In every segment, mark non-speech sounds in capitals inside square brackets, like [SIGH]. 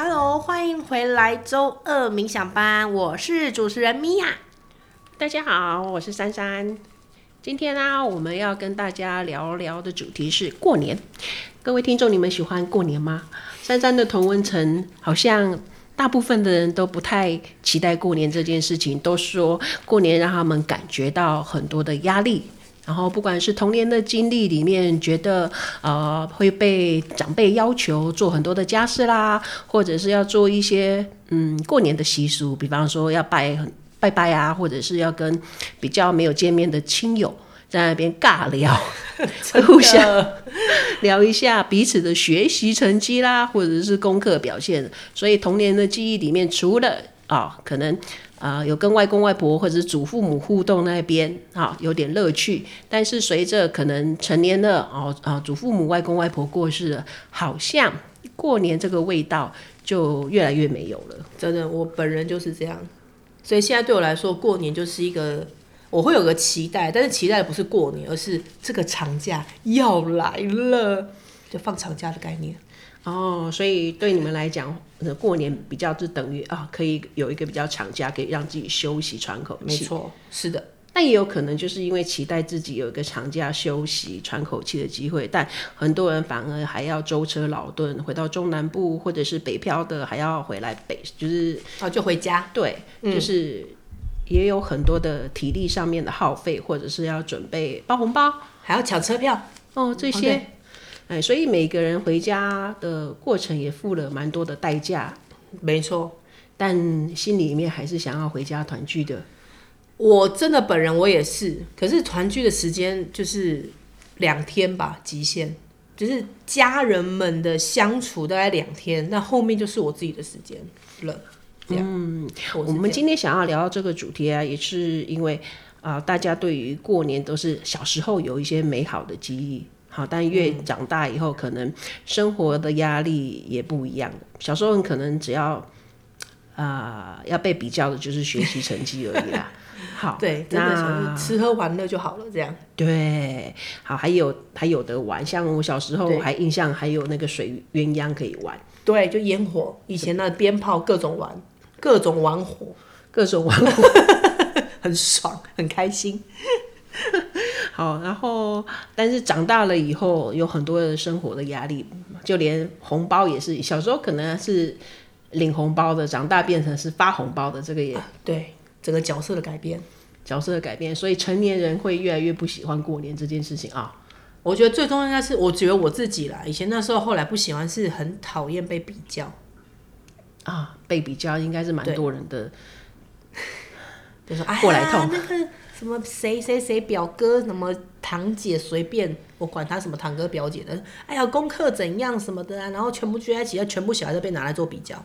Hello，欢迎回来周二冥想班，我是主持人米娅。大家好，我是珊珊。今天呢、我们要跟大家聊聊的主题是过年。各位听众，你们喜欢过年吗？珊珊的同温层好像大部分的人都不太期待过年这件事情，都说过年让他们感觉到很多的压力。然后，不管是童年的经历里面，觉得呃会被长辈要求做很多的家事啦，或者是要做一些嗯过年的习俗，比方说要拜拜拜啊，或者是要跟比较没有见面的亲友在那边尬聊，[LAUGHS] 会互相聊一下彼此的学习成绩啦，或者是功课表现。所以童年的记忆里面，除了啊、哦、可能。啊、有跟外公外婆或者是祖父母互动那边啊，有点乐趣。但是随着可能成年了，哦啊，祖父母、外公外婆过世了，好像过年这个味道就越来越没有了。真的，我本人就是这样。所以现在对我来说，过年就是一个我会有个期待，但是期待的不是过年，而是这个长假要来了，就放长假的概念。哦，所以对你们来讲，过年比较就等于啊，可以有一个比较长假，可以让自己休息喘口气。没错，是的。但也有可能就是因为期待自己有一个长假休息喘口气的机会，但很多人反而还要舟车劳顿回到中南部，或者是北漂的还要回来北，就是哦，就回家。对，嗯，就是也有很多的体力上面的耗费，或者是要准备包红包，还要抢车票哦，这些。Okay. 哎，所以每个人回家的过程也付了蛮多的代价，没错。但心里面还是想要回家团聚的。我真的本人我也是，可是团聚的时间就是两天吧，极限。就是家人们的相处大概两天，那后面就是我自己的时间了。嗯，我们今天想要聊到这个主题啊，也是因为啊、呃，大家对于过年都是小时候有一些美好的记忆。好，但越长大以后，可能生活的压力也不一样。小时候可能只要啊、呃、要被比较的就是学习成绩而已啦。好，[LAUGHS] 对，那吃喝玩乐就好了，这样。对，好，还有还有得玩，像我小时候还印象还有那个水鸳鸯可以玩。对，就烟火，以前那鞭炮各种玩，各种玩火，各种玩火，[LAUGHS] 很爽，很开心。好，然后但是长大了以后有很多的生活的压力，就连红包也是，小时候可能是领红包的，长大变成是发红包的，这个也、啊、对，整个角色的改变，角色的改变，所以成年人会越来越不喜欢过年这件事情啊。我觉得最终应该是，我觉得我自己啦，以前那时候后来不喜欢，是很讨厌被比较啊，被比较应该是蛮多人的，[LAUGHS] 就是过来痛。哎什么谁谁谁表哥，什么堂姐，随便我管他什么堂哥表姐的，哎呀，功课怎样什么的啊，然后全部聚在一起，全部小孩都被拿来做比较，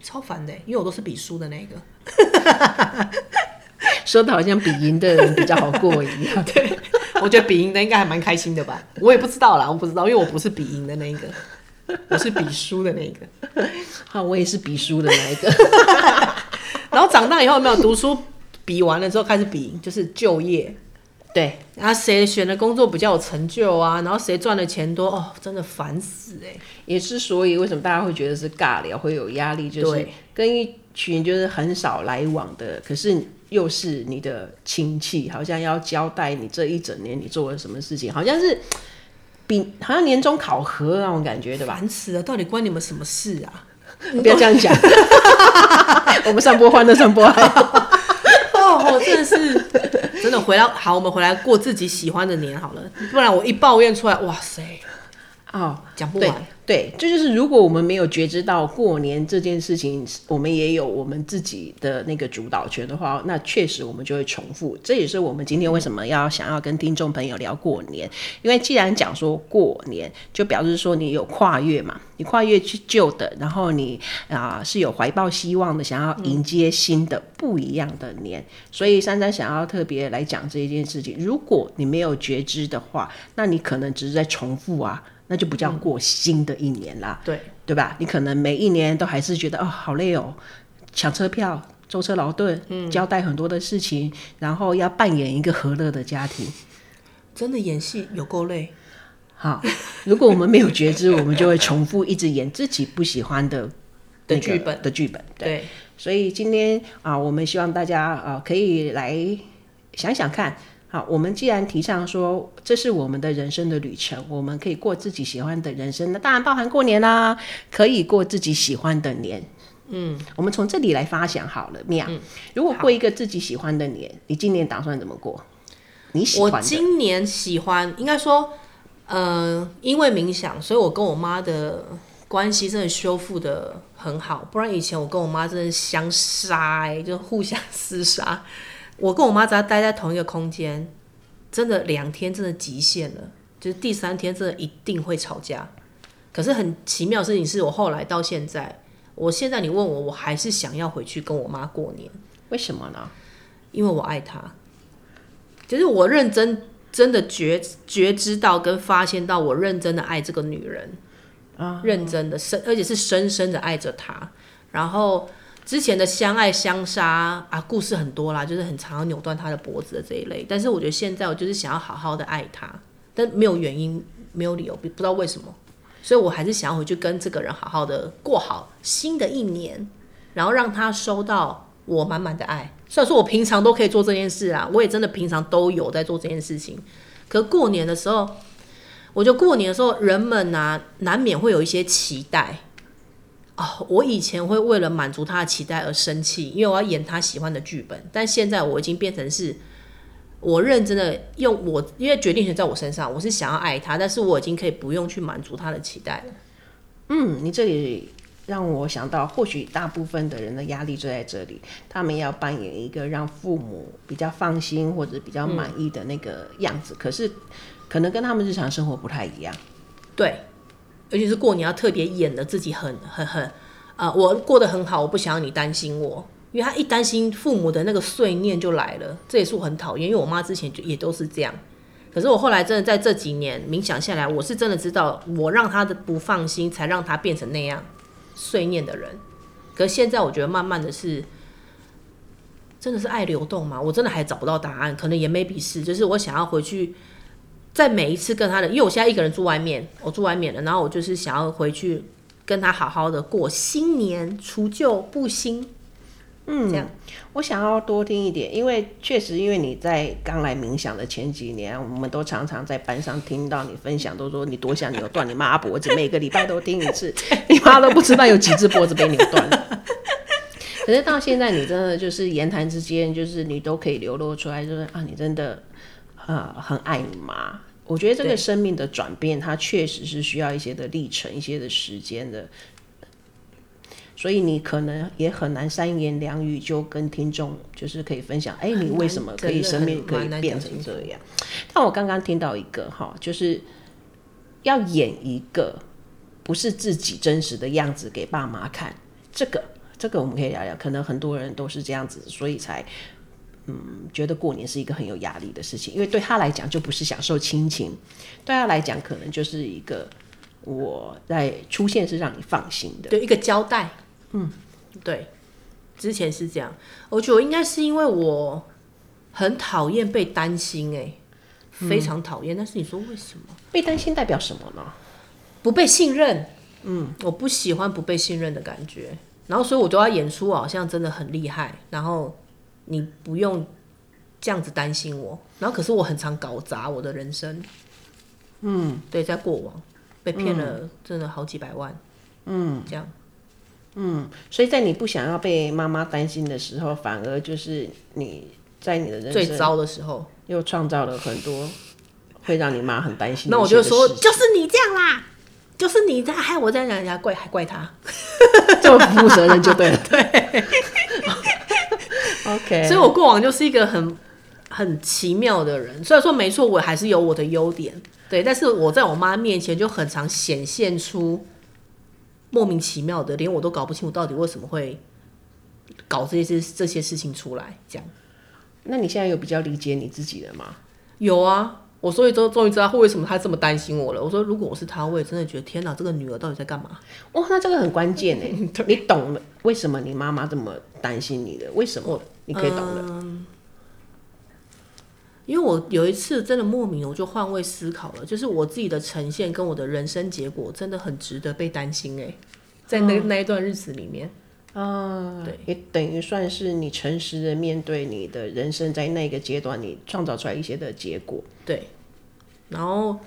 超烦的，因为我都是比输的那个，[LAUGHS] 说的好像比赢的人比较好过一样。[LAUGHS] 对，我觉得比赢的应该还蛮开心的吧，我也不知道啦，我不知道，因为我不是比赢的那个，我是比输的那个。[LAUGHS] 好，我也是比输的那一个。然后长大以后有没有读书？比完了之后开始比，就是就业，对，然后谁选的工作比较有成就啊？然后谁赚的钱多？哦，真的烦死哎！也是所以为什么大家会觉得是尬聊，会有压力？就是跟一群就是很少来往的，可是又是你的亲戚，好像要交代你这一整年你做了什么事情，好像是比好像年终考核那种感觉，对吧？烦死了，到底关你们什么事啊？[LAUGHS] 不要这样讲，[LAUGHS] 我们上播欢乐，上播真的是，[LAUGHS] 真的回来好，我们回来过自己喜欢的年好了，不然我一抱怨出来，哇塞，哦，讲不完。对，这就，就是如果我们没有觉知到过年这件事情，我们也有我们自己的那个主导权的话，那确实我们就会重复。这也是我们今天为什么要想要跟听众朋友聊过年，因为既然讲说过年，就表示说你有跨越嘛，你跨越去旧的，然后你啊、呃、是有怀抱希望的，想要迎接新的不一样的年。所以珊珊想要特别来讲这一件事情，如果你没有觉知的话，那你可能只是在重复啊。那就不叫过新的一年啦，嗯、对对吧？你可能每一年都还是觉得哦，好累哦，抢车票、舟车劳顿、嗯，交代很多的事情，然后要扮演一个和乐的家庭，真的演戏有够累。好，如果我们没有觉知，我们就会重复一直演自己不喜欢的的剧本的剧本。对，对所以今天啊，我们希望大家啊，可以来想想看。好，我们既然提倡说这是我们的人生的旅程，我们可以过自己喜欢的人生，那当然包含过年啦，可以过自己喜欢的年。嗯，我们从这里来发想好了，妙。嗯、如果过一个自己喜欢的年，你今年打算怎么过？你喜欢？我今年喜欢，应该说，呃，因为冥想，所以我跟我妈的关系真的修复的很好。不然以前我跟我妈真的相杀、欸，就互相厮杀。我跟我妈只要待在同一个空间，真的两天真的极限了，就是第三天真的一定会吵架。可是很奇妙的事情是我后来到现在，我现在你问我，我还是想要回去跟我妈过年。为什么呢？因为我爱她，就是我认真真的觉觉知到跟发现到我认真的爱这个女人啊，认真的深，而且是深深的爱着她，然后。之前的相爱相杀啊，故事很多啦，就是很常要扭断他的脖子的这一类。但是我觉得现在我就是想要好好的爱他，但没有原因，没有理由，不知道为什么，所以我还是想要回去跟这个人好好的过好新的一年，然后让他收到我满满的爱。虽然说我平常都可以做这件事啊，我也真的平常都有在做这件事情，可过年的时候，我觉得过年的时候人们啊，难免会有一些期待。哦，我以前会为了满足他的期待而生气，因为我要演他喜欢的剧本。但现在我已经变成是，我认真的用我，因为决定权在我身上，我是想要爱他，但是我已经可以不用去满足他的期待了。嗯，你这里让我想到，或许大部分的人的压力就在这里，他们要扮演一个让父母比较放心或者比较满意的那个样子，嗯、可是可能跟他们日常生活不太一样。对。尤其是过年要特别演的自己很很很，啊、我过得很好，我不想要你担心我，因为他一担心父母的那个碎念就来了，这也是我很讨厌，因为我妈之前就也都是这样，可是我后来真的在这几年冥想下来，我是真的知道，我让他的不放心，才让他变成那样碎念的人，可是现在我觉得慢慢的是，真的是爱流动嘛，我真的还找不到答案，可能也 maybe 是，就是我想要回去。在每一次跟他的，因为我现在一个人住外面，我住外面了，然后我就是想要回去跟他好好的过新年，除旧布新。嗯，这样我想要多听一点，因为确实，因为你在刚来冥想的前几年，我们都常常在班上听到你分享，都说你多想扭断你妈脖子，每个礼拜都听一次，[LAUGHS] 你妈都不知道有几只脖子被扭断了。可是到现在，你真的就是言谈之间，就是你都可以流露出来，就是啊，你真的。呃，很爱你妈。我觉得这个生命的转变，它确实是需要一些的历程、一些的时间的。所以你可能也很难三言两语就跟听众就是可以分享，哎，你为什么可以生命可以变成这样？但我刚刚听到一个哈，就是要演一个不是自己真实的样子给爸妈看。这个，这个我们可以聊聊。可能很多人都是这样子，所以才。嗯，觉得过年是一个很有压力的事情，因为对他来讲就不是享受亲情，对他来讲可能就是一个我在出现是让你放心的，对，一个交代。嗯，对，之前是这样，我觉得应该是因为我很讨厌被担心，哎，非常讨厌。嗯，但是你说为什么？被担心代表什么呢？不被信任。嗯，我不喜欢不被信任的感觉，然后所以我都要演出好像真的很厉害，然后。你不用这样子担心我，然后可是我很常搞砸我的人生，嗯，对，在过往。被骗了，真的好几百万，嗯，这样，嗯，所以在你不想要被妈妈担心的时候，反而就是你在你的人生最糟的时候，又创造了很多会让你妈很担心。那我就说，就是你这样啦，就是你在害我在人家怪还怪他，[LAUGHS] 就不负责任就对了，[LAUGHS] 对。OK，所以我过往就是一个很很奇妙的人。虽然说没错，我还是有我的优点，对，但是我在我妈面前就很常显现出莫名其妙的，连我都搞不清楚到底为什么会搞这些这些事情出来。这样，那你现在有比较理解你自己了吗？有啊，我所以都终于知道为什么他这么担心我了。我说如果我是他，我也真的觉得天哪，这个女儿到底在干嘛？哇，那这个很关键 [LAUGHS] 哎，你懂了为什么你妈妈这么担心你的？为什么？你可以懂的，嗯，因为我有一次真的莫名，我就换位思考了，就是我自己的呈现跟我的人生结果真的很值得被担心哎，在那那一段日子里面。啊，对，也等于算是你诚实的面对你的人生，在那个阶段你创造出来一些的结果。对，然后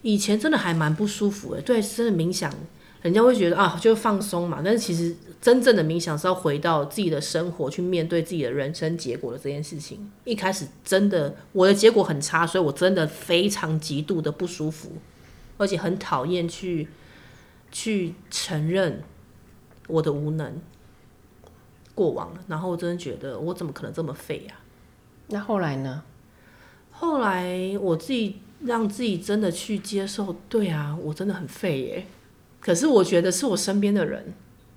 以前真的还蛮不舒服的，对，真的冥想，人家会觉得啊，就放松嘛。但是其实真正的冥想是要回到自己的生活，去面对自己的人生结果的这件事情。一开始真的我的结果很差，所以我真的非常极度的不舒服，而且很讨厌去去承认。我的无能过往了，然后我真的觉得我怎么可能这么废呀？那后来呢？后来我自己让自己真的去接受，对啊，我真的很废耶。可是我觉得是我身边的人，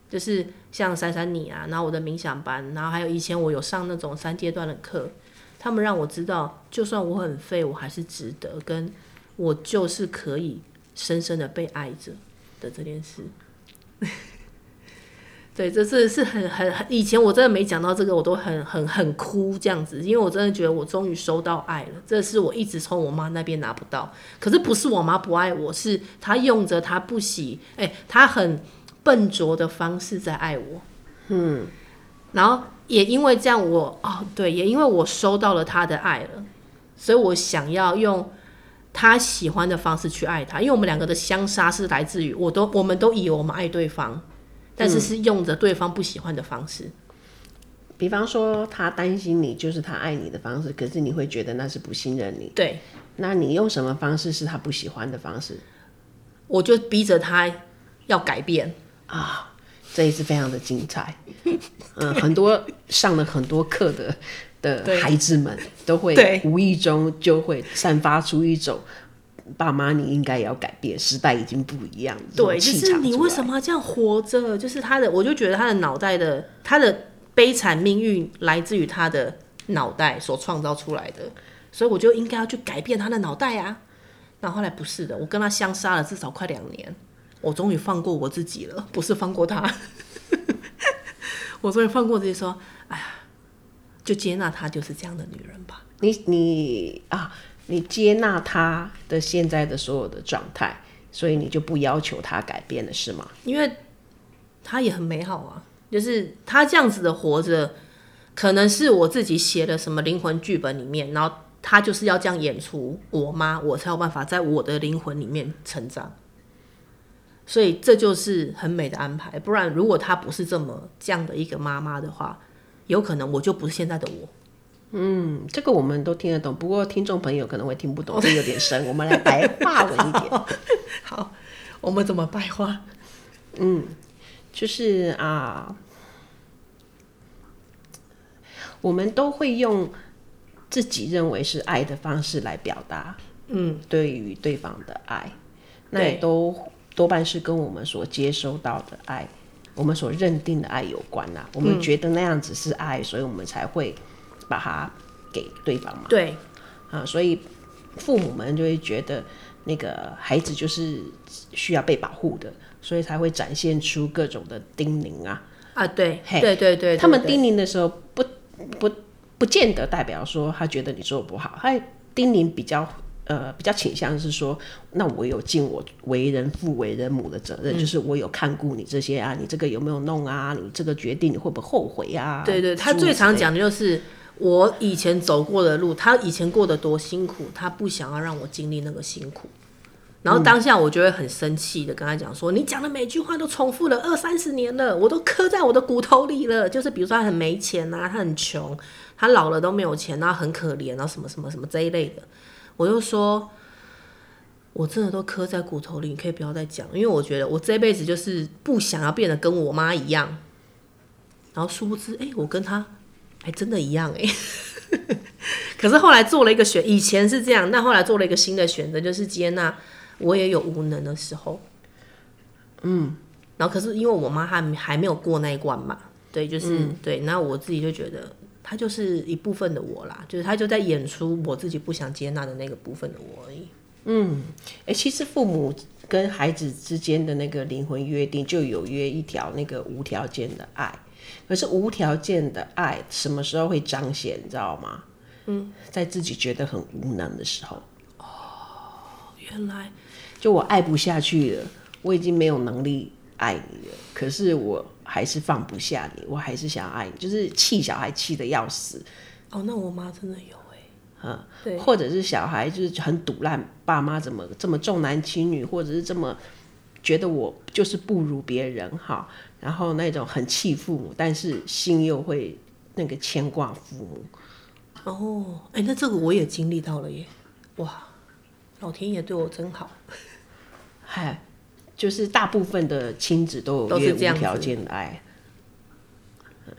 就是像珊珊你啊，然后我的冥想班，然后还有以前我有上那种三阶段的课，他们让我知道，就算我很废，我还是值得，跟我就是可以深深的被爱着的这件事。对，这是是很很很，以前我真的没讲到这个，我都很很很哭这样子，因为我真的觉得我终于收到爱了，这是我一直从我妈那边拿不到。可是不是我妈不爱我，是她用着她不喜，哎，她很笨拙的方式在爱我。嗯，然后也因为这样我，我哦对，也因为我收到了她的爱了，所以我想要用她喜欢的方式去爱她，因为我们两个的相杀是来自于，我都我们都以为我们爱对方。但是是用着对方不喜欢的方式，嗯、比方说他担心你就是他爱你的方式，可是你会觉得那是不信任你。对，那你用什么方式是他不喜欢的方式？我就逼着他要改变啊，这一次非常的精彩。[LAUGHS] 嗯，很多上了很多课的的孩子们都会无意中就会散发出一种。爸妈，你应该也要改变，时代已经不一样。对，就是你为什么要这样活着？就是他的，我就觉得他的脑袋的，他的悲惨命运来自于他的脑袋所创造出来的，所以我就应该要去改变他的脑袋啊。那后来不是的，我跟他相杀了至少快两年，我终于放过我自己了，不是放过他，[LAUGHS] 我终于放过自己，说，哎呀，就接纳他就是这样的女人吧。你你啊。你接纳他的现在的所有的状态，所以你就不要求他改变了，是吗？因为他也很美好啊，就是他这样子的活着，可能是我自己写的什么灵魂剧本里面，然后他就是要这样演出我妈，我才有办法在我的灵魂里面成长。所以这就是很美的安排，不然如果他不是这么这样的一个妈妈的话，有可能我就不是现在的我。嗯，这个我们都听得懂，不过听众朋友可能会听不懂，这有点深。我们来白话文一点 [LAUGHS] 好。好，我们怎么白话？嗯，就是啊，我们都会用自己认为是爱的方式来表达，嗯，对于对方的爱，那也都多半是跟我们所接收到的爱，我们所认定的爱有关呐。我们觉得那样子是爱，所以我们才会。把它给对方嘛？对，啊，所以父母们就会觉得那个孩子就是需要被保护的，所以才会展现出各种的叮咛啊啊，对，对对对，对，他们叮咛的时候不不不见得代表说他觉得你做不好，他叮咛比较呃比较倾向是说，那我有尽我为人父为人母的责任，嗯，就是我有看顾你这些啊，你这个有没有弄啊？你这个决定你会不会后悔啊？对对，他最常讲的就是。我以前走过的路，他以前过得多辛苦，他不想要让我经历那个辛苦。然后当下我就会很生气的跟他讲说：“、你讲的每句话都重复了二三十年了，我都刻在我的骨头里了。”就是比如说他很没钱啊，他很穷，他老了都没有钱，然后很可怜，然后什么什么什么这一类的，我就说，我真的都刻在骨头里，你可以不要再讲，因为我觉得我这辈子就是不想要变得跟我妈一样。然后殊不知，哎、我跟他。还真的一样哎，[LAUGHS] 可是后来做了一个选，以前是这样，那后来做了一个新的选择，就是接纳我也有无能的时候，嗯，然后可是因为我妈还还没有过那一关嘛，对，就是、嗯、对，那我自己就觉得她就是一部分的我啦，就是她就在演出我自己不想接纳的那个部分的我而已。嗯，哎、欸，其实父母跟孩子之间的那个灵魂约定，就有约一条那个无条件的爱。可是无条件的爱什么时候会彰显？你知道吗？嗯，在自己觉得很无能的时候。哦，原来就我爱不下去了，我已经没有能力爱你了，可是我还是放不下你，我还是想爱你，就是气小孩气的要死。哦，那我妈真的有哎、欸，嗯，对，或者是小孩就是很赌烂，爸妈怎么这么重男轻女，或者是这么觉得我就是不如别人哈，然后那种很气父母，但是心又会那个牵挂父母。哦，哎、欸，那这个我也经历到了耶，哇，老天爷对我真好，嗨，就是大部分的亲子都有越无条件的爱。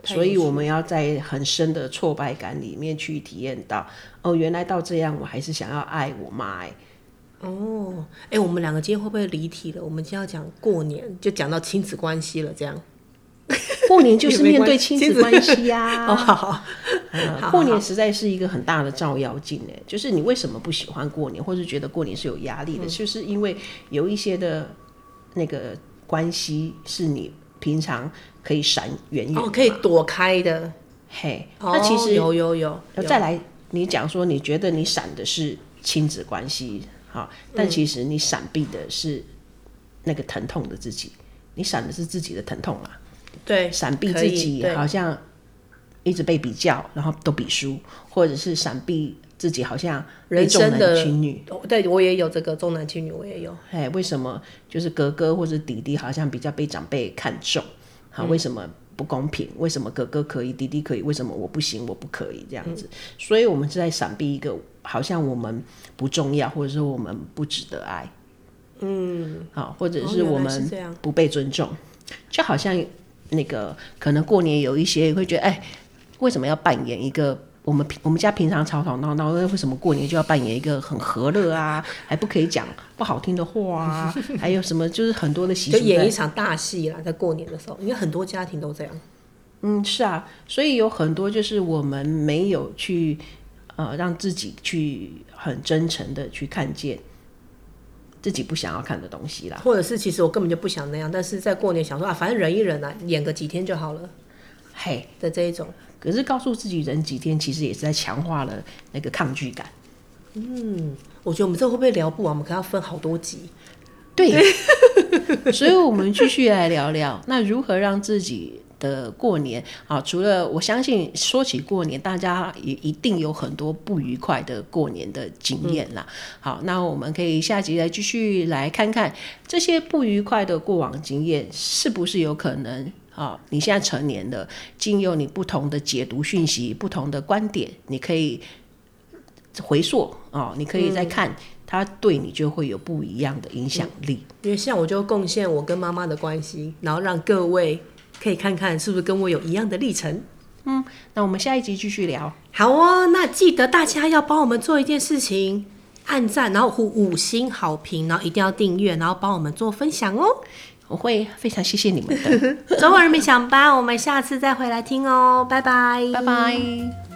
所以我们要在很深的挫败感里面去体验到，哦，原来到这样，我还是想要爱我妈哎。哦，哎、欸，我们两个今天会不会离题了？我们今天要讲过年，就讲到亲子关系了，这样。过年就是面对 [LAUGHS] 亲子关系呀。[LAUGHS] 哦，好好。过年实在是一个很大的照妖镜哎，就是你为什么不喜欢过年，或是觉得过年是有压力的、嗯，就是因为有一些的那个关系是你平常。可以闪远远哦，可以躲开的。嘿，那其实有有有。再来，你讲说你觉得你闪的是亲子关系，好，但其实你闪避的是那个疼痛的自己，你闪的是自己的疼痛啊。对，闪避自己好像一直被比较，然后都比输，或者是闪避自己好像人生的重男轻女。对，我也有这个重男轻女，我也有。哎，为什么就是哥哥或者弟弟好像比较被长辈看重？好，为什么不公平？为什么哥哥可以，弟弟可以？为什么我不行？我不可以这样子？嗯、所以，我们是在闪避一个好像我们不重要，或者说我们不值得爱。嗯，好，或者是我们不被尊重，哦、就好像那个可能过年有一些会觉得，哎，为什么要扮演一个？我们平我们家平常吵吵闹闹，那为什么过年就要扮演一个很和乐啊？还不可以讲不好听的话啊？[LAUGHS] 还有什么就是很多的习俗，就演一场大戏啦，在过年的时候，因为很多家庭都这样。嗯，是啊，所以有很多就是我们没有去呃让自己去很真诚的去看见自己不想要看的东西啦，或者是其实我根本就不想那样，但是在过年想说啊，反正忍一忍啊，演个几天就好了，嘿的这一种。可是告诉自己忍几天，其实也是在强化了那个抗拒感。嗯，我觉得我们这会不会聊不完？我们可能要分好多集。对，[LAUGHS] 所以我们继续来聊聊，那如何让自己的过年啊？除了我相信说起过年，大家也一定有很多不愉快的过年的经验啦。嗯。好，那我们可以下集来继续来看看这些不愉快的过往经验，是不是有可能？啊，你现在成年了，经由你不同的解读讯息、不同的观点，你可以回溯啊，你可以再看，它对你就会有不一样的影响力。嗯，因为像我就贡献我跟妈妈的关系，然后让各位可以看看是不是跟我有一样的历程。嗯，那我们下一集继续聊。好哦，那记得大家要帮我们做一件事情，按赞，然后五五星好评，然后一定要订阅，然后帮我们做分享哦。我会非常谢谢你们的。中国人民想吧，我们下次再回来听哦，拜拜，拜拜。